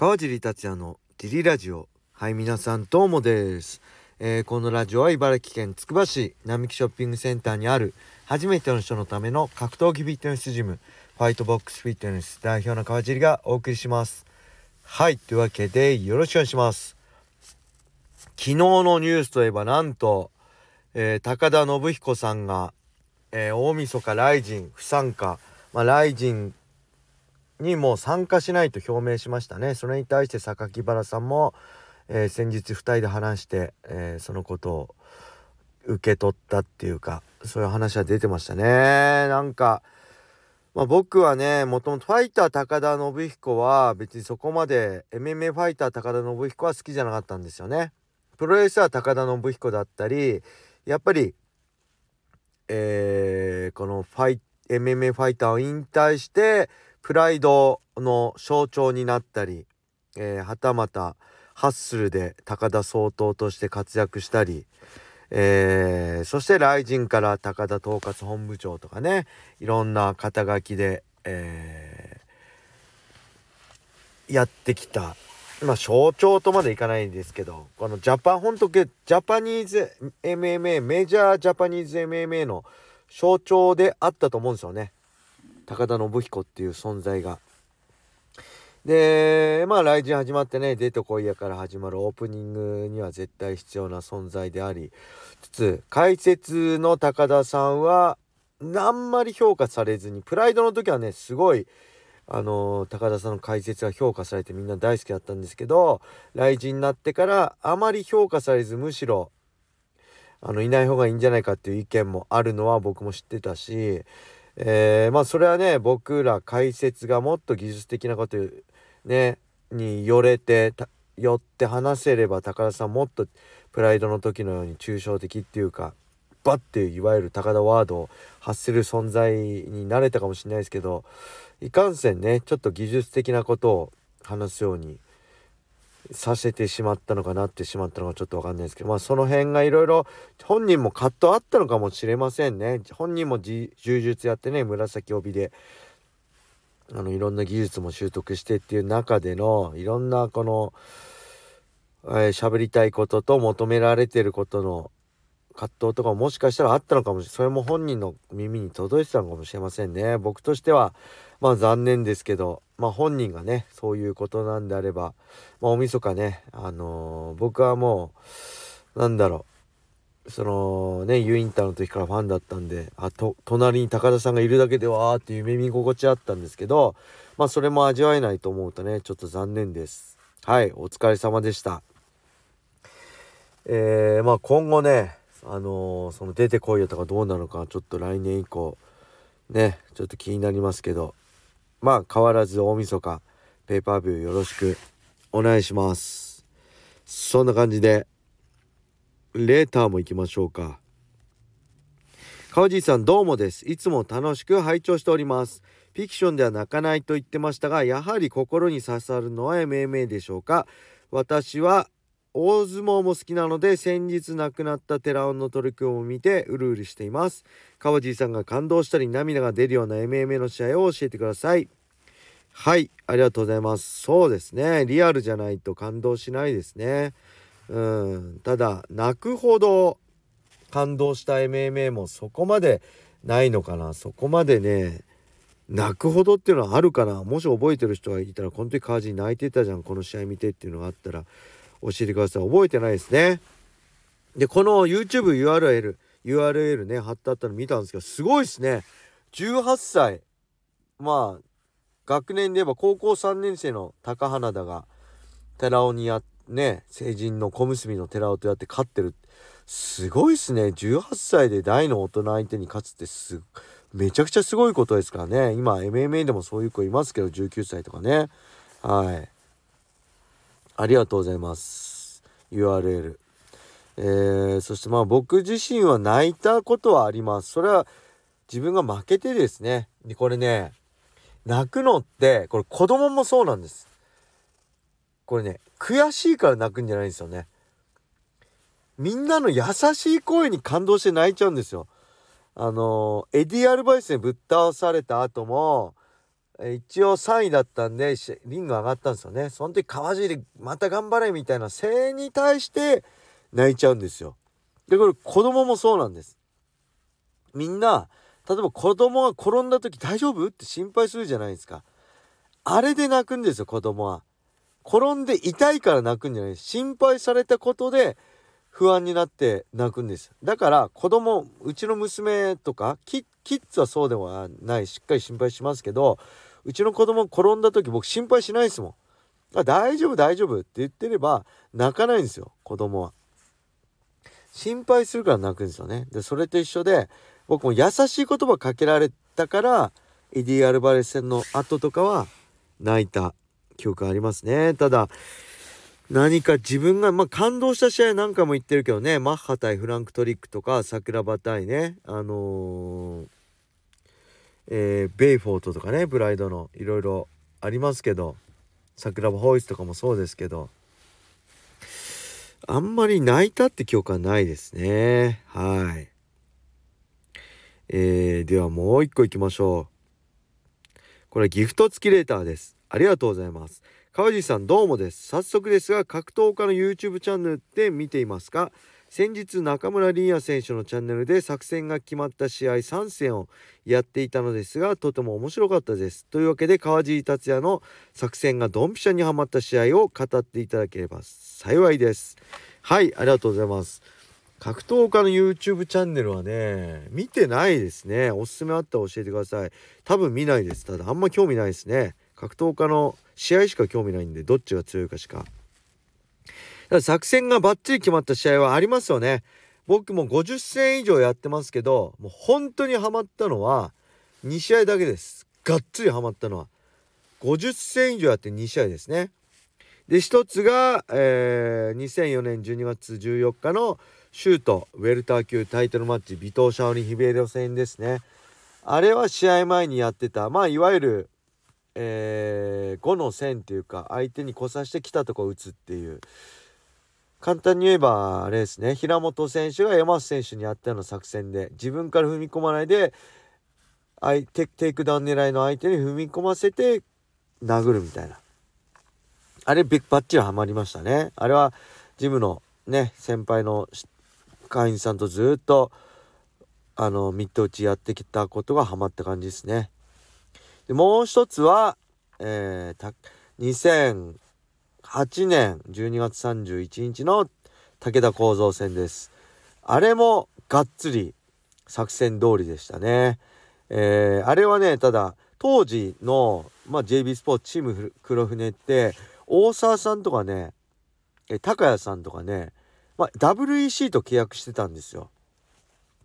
川尻達也のディリラジオ。はい皆さんどうもです、えー、このラジオは茨城県つくば市並木ショッピングセンターにある初めての人のための格闘技フィットネスジムファイトボックスフィットネス代表の川尻がお送りします。はいというわけでよろしくお願いします。昨日のニュースといえばなんと、えー、高田信彦さんが、えー、大晦日ライジン不参加。まあ、ライジンにも参加しないと表明しましたね。それに対して榊原さんも、えー、先日2人で話して、えー、そのことを受け取ったっていうかそういう話は出てましたね。なんか、まあ、僕はねもともとファイター高田信彦は別にそこまで MMA ファイター高田信彦は好きじゃなかったんですよね。プロレスラー高田信彦だったりやっぱりえー、このファイ MMA ファイターを引退してプライドの象徴になったり、えー、はたまたハッスルで高田総統として活躍したり、えー、そして雷神から高田統括本部長とかねいろんな肩書きで、えー、やってきた。まあ象徴とまでいかないんですけどこのジャパン本当ジャパニーズ MMA メジャージャパニーズ MMA の象徴であったと思うんですよね。高田信彦っていう存在が。でまあ来人始まってね「出てこいや」から始まるオープニングには絶対必要な存在でありつつ解説の高田さんはあんまり評価されずにプライドの時はねすごいあの高田さんの解説が評価されてみんな大好きだったんですけど来人になってからあまり評価されずむしろあのいない方がいいんじゃないかっていう意見もあるのは僕も知ってたし、えー、まあそれはね僕ら解説がもっと技術的なことねによれてよって話せれば高田さんもっとプライドの時のように抽象的っていうかバッていわゆる高田ワードを発する存在になれたかもしれないですけどいかんせんねちょっと技術的なことを話すようにさせてしまったのかなってしまったのかちょっと分かんないですけどまあその辺がいろいろ本人も葛藤あったのかもしれませんね。本人も柔術やってね紫帯であのいろんな技術も習得してっていう中でのいろんなこの喋、えー、りたいことと求められてることの葛藤とかもしかしたらあったのかもしれないそれも本人の耳に届いてたのかもしれませんね。僕としてはまあ残念ですけどまあ本人がねそういうことなんであればまあ大晦日ねあのー、僕はもうなんだろうそのねユインターの時からファンだったんであと隣に高田さんがいるだけでわーって夢見心地あったんですけどまあそれも味わえないと思うとねちょっと残念です。はいお疲れ様でした。えー、まあ今後ねあのー、その出てこいよとかどうなのかちょっと来年以降ねちょっと気になりますけどまあ変わらず大晦日ペーパービューよろしくお願いします。そんな感じでレーターも行きましょうか。川地さんどうもです。いつも楽しく拝聴しております。フィクションでは泣かないと言ってましたがやはり心に刺さるのは MMA でしょうか。私は大相撲も好きなので先日亡くなった寺尾の取り組みを見てうるうるしています。川地さんが感動したり涙が出るような MMA の試合を教えてください。はいありがとうございます。そうですね。リアルじゃないと感動しないですね。うん。ただ泣くほど感動した MMA もそこまでないのかな。そこまでね泣くほどっていうのはあるかな。もし覚えてる人がいたらこの時川地泣いてたじゃんこの試合見てっていうのがあったら。教えてください。覚えてないですね。でこの YouTubeURL URL ね貼ってあったの見たんですけどすごいですね。18歳。まあ学年で言えば高校3年生の高花田が寺尾にやね成人の小結の寺尾とやって勝ってる。すごいっすね。18歳で大の大人相手に勝つってすめちゃくちゃすごいことですからね。今 MMA でもそういう子いますけど19歳とかね。はい。ありがとうございます。URL えー、そしてまあ僕自身は泣いたことはあります。それは自分が負けてですね。でこれね泣くのってこれ子供もそうなんです。これね悔しいから泣くんじゃないんですよね。みんなの優しい声に感動して泣いちゃうんですよ。あのエディ・アルバイスにぶっ倒された後も一応3位だったんでリング上がったんですよね。その時川尻また頑張れみたいな声援に対して泣いちゃうんですよ。でこれ子供もそうなんです。みんな例えば子供が転んだ時大丈夫？って心配するじゃないですか。あれで泣くんですよ子供は。転んで痛いから泣くんじゃない心配されたことで不安になって泣くんですだから子供うちの娘とかキッズはそうではない。しっかり心配しますけどうちの子供転んだ時僕心配しないですもん。あ大丈夫大丈夫って言ってれば泣かないんですよ子供は。心配するから泣くんですよね。でそれと一緒で僕も優しい言葉かけられたからエディ・アルバレス戦の後とかは泣いた記憶ありますね。ただ何か自分が、まあ、感動した試合なんかも言ってるけどね。マッハ対フランクトリックとか桜庭対ねあのー、えー、ベイフォートとかねブライドのいろいろありますけど桜庭ホイスとかもそうですけどあんまり泣いたって記憶はないですね。はい。えー、ではもう一個いきましょう。これギフト付きレーターです。ありがとうございます。川地さんどうもです。早速ですが格闘家の YouTube チャンネルで見ていますか先日中村凛也選手のチャンネルで作戦が決まった試合3戦をやっていたのですがとても面白かったです。というわけで川尻達也の作戦がドンピシャにはまった試合を語っていただければ幸いです。はいありがとうございます。格闘家の YouTube チャンネルはね見てないですね。おすすめあったら教えてください。多分見ないです。ただあんま興味ないですね。格闘家の試合しか興味ないんでどっちが強いかしか。作戦がバッチリ決まった試合はありますよね。僕も50戦以上やってますけどもう本当にハマったのは2試合だけです。がっつりハマったのは。50戦以上やって2試合ですね。で1つが、えー、2004年12月14日のシュートウェルター級タイトルマッチ尾藤シャオリンヒベリオ戦ですね。あれは試合前にやってたまあいわゆるえー、5の線っていうか相手に来さしてきたとこ打つっていう簡単に言えばあれですね。平本選手が山瀬選手にやったような作戦で自分から踏み込まないで相手テイクダウン狙いの相手に踏み込ませて殴るみたいな。あれバッチリハマりましたね。あれはジムのね先輩の会員さんとずっとあのミット打ちやってきたことがハマった感じですね。でもう一つは、えー、2008年12月31日の武田構造戦です。あれもがっつり作戦通りでしたね。えー、あれはね、ただ当時の、まあ、JB スポーツチーム黒船って大沢さんとかね、え高谷さんとかね、まあ、WEC と契約してたんですよ。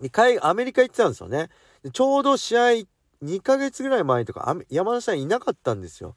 でアメリカ行ってたんですよね。ちょうど試合2ヶ月ぐらい前とか山田さんいなかったんですよ。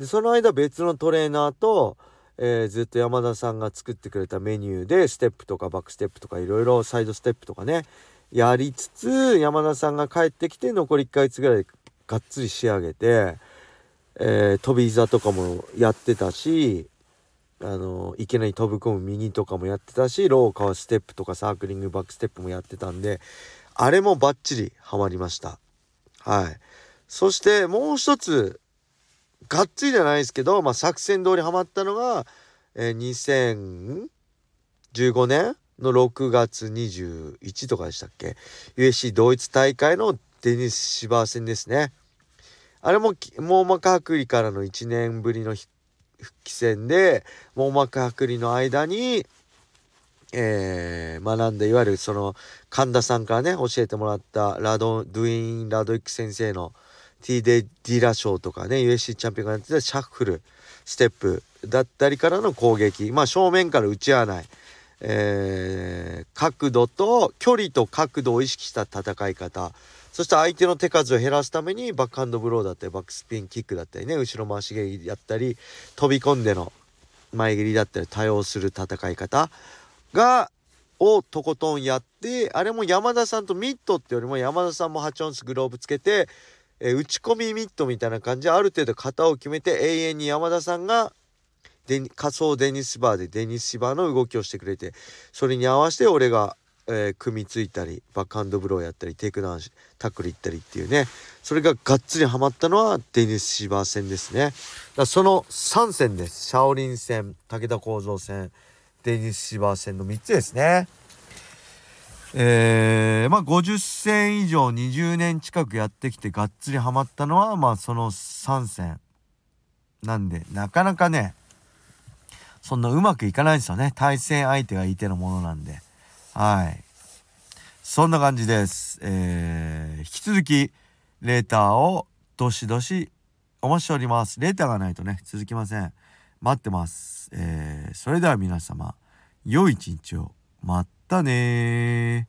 でその間別のトレーナーと、えー、ずっと山田さんが作ってくれたメニューでステップとかバックステップとかいろいろサイドステップとかねやりつつ山田さんが帰ってきて残り1ヶ月ぐらいがっつり仕上げて、えー、飛び膝とかもやってたしあのいきなり飛び込む右とかもやってたしローカーステップとかサークリングバックステップもやってたんであれもバッチリハマりました。はい。そしてもう一つ、がっつりじゃないですけど、まあ、作戦通りハマったのが、えー、2015年の6月21とかでしたっけ？USC 同一大会のデニス・シバー戦ですね。あれも網膜剥離からの1年ぶりの復帰戦で網膜剥離の間にえー、学んでいわゆるその神田さんからね教えてもらったラドドゥイン・ラドイック先生の T デ・ディラ賞とかね UFC チャンピオンがやってたシャッフルステップだったりからの攻撃。まあ正面から打ち合わない、えー、角度と距離と角度を意識した戦い方。そして相手の手数を減らすためにバックハンドブローだったりバックスピンキックだったりね後ろ回し蹴りやったり飛び込んでの前蹴りだったり多用する戦い方がをとことんやってあれも山田さんとミットってよりも山田さんも8オンスグローブつけて、えー、打ち込みミットみたいな感じである程度型を決めて永遠に山田さんが仮想デニスバーでデニスバーの動きをしてくれてそれに合わせて俺が、えー、組みついたりバックハンドブローやったりテイクダウンタックルいったりっていうね。それががっつりハマったのはデニス・シバー戦ですね。だその3戦です。シャオリン戦武田幸三戦デニス・バー戦の3つですね。えー、まあ50戦以上20年近くやってきてがっつりハマったのはまあその3戦なんでなかなかねそんなうまくいかないんですよね対戦相手がいてのものなんではいそんな感じです。えー、引き続き、レーターをどしどしお待ちしております。レーターがないとね、続きません。待ってます。えー、それでは皆様、良い一日を。まったね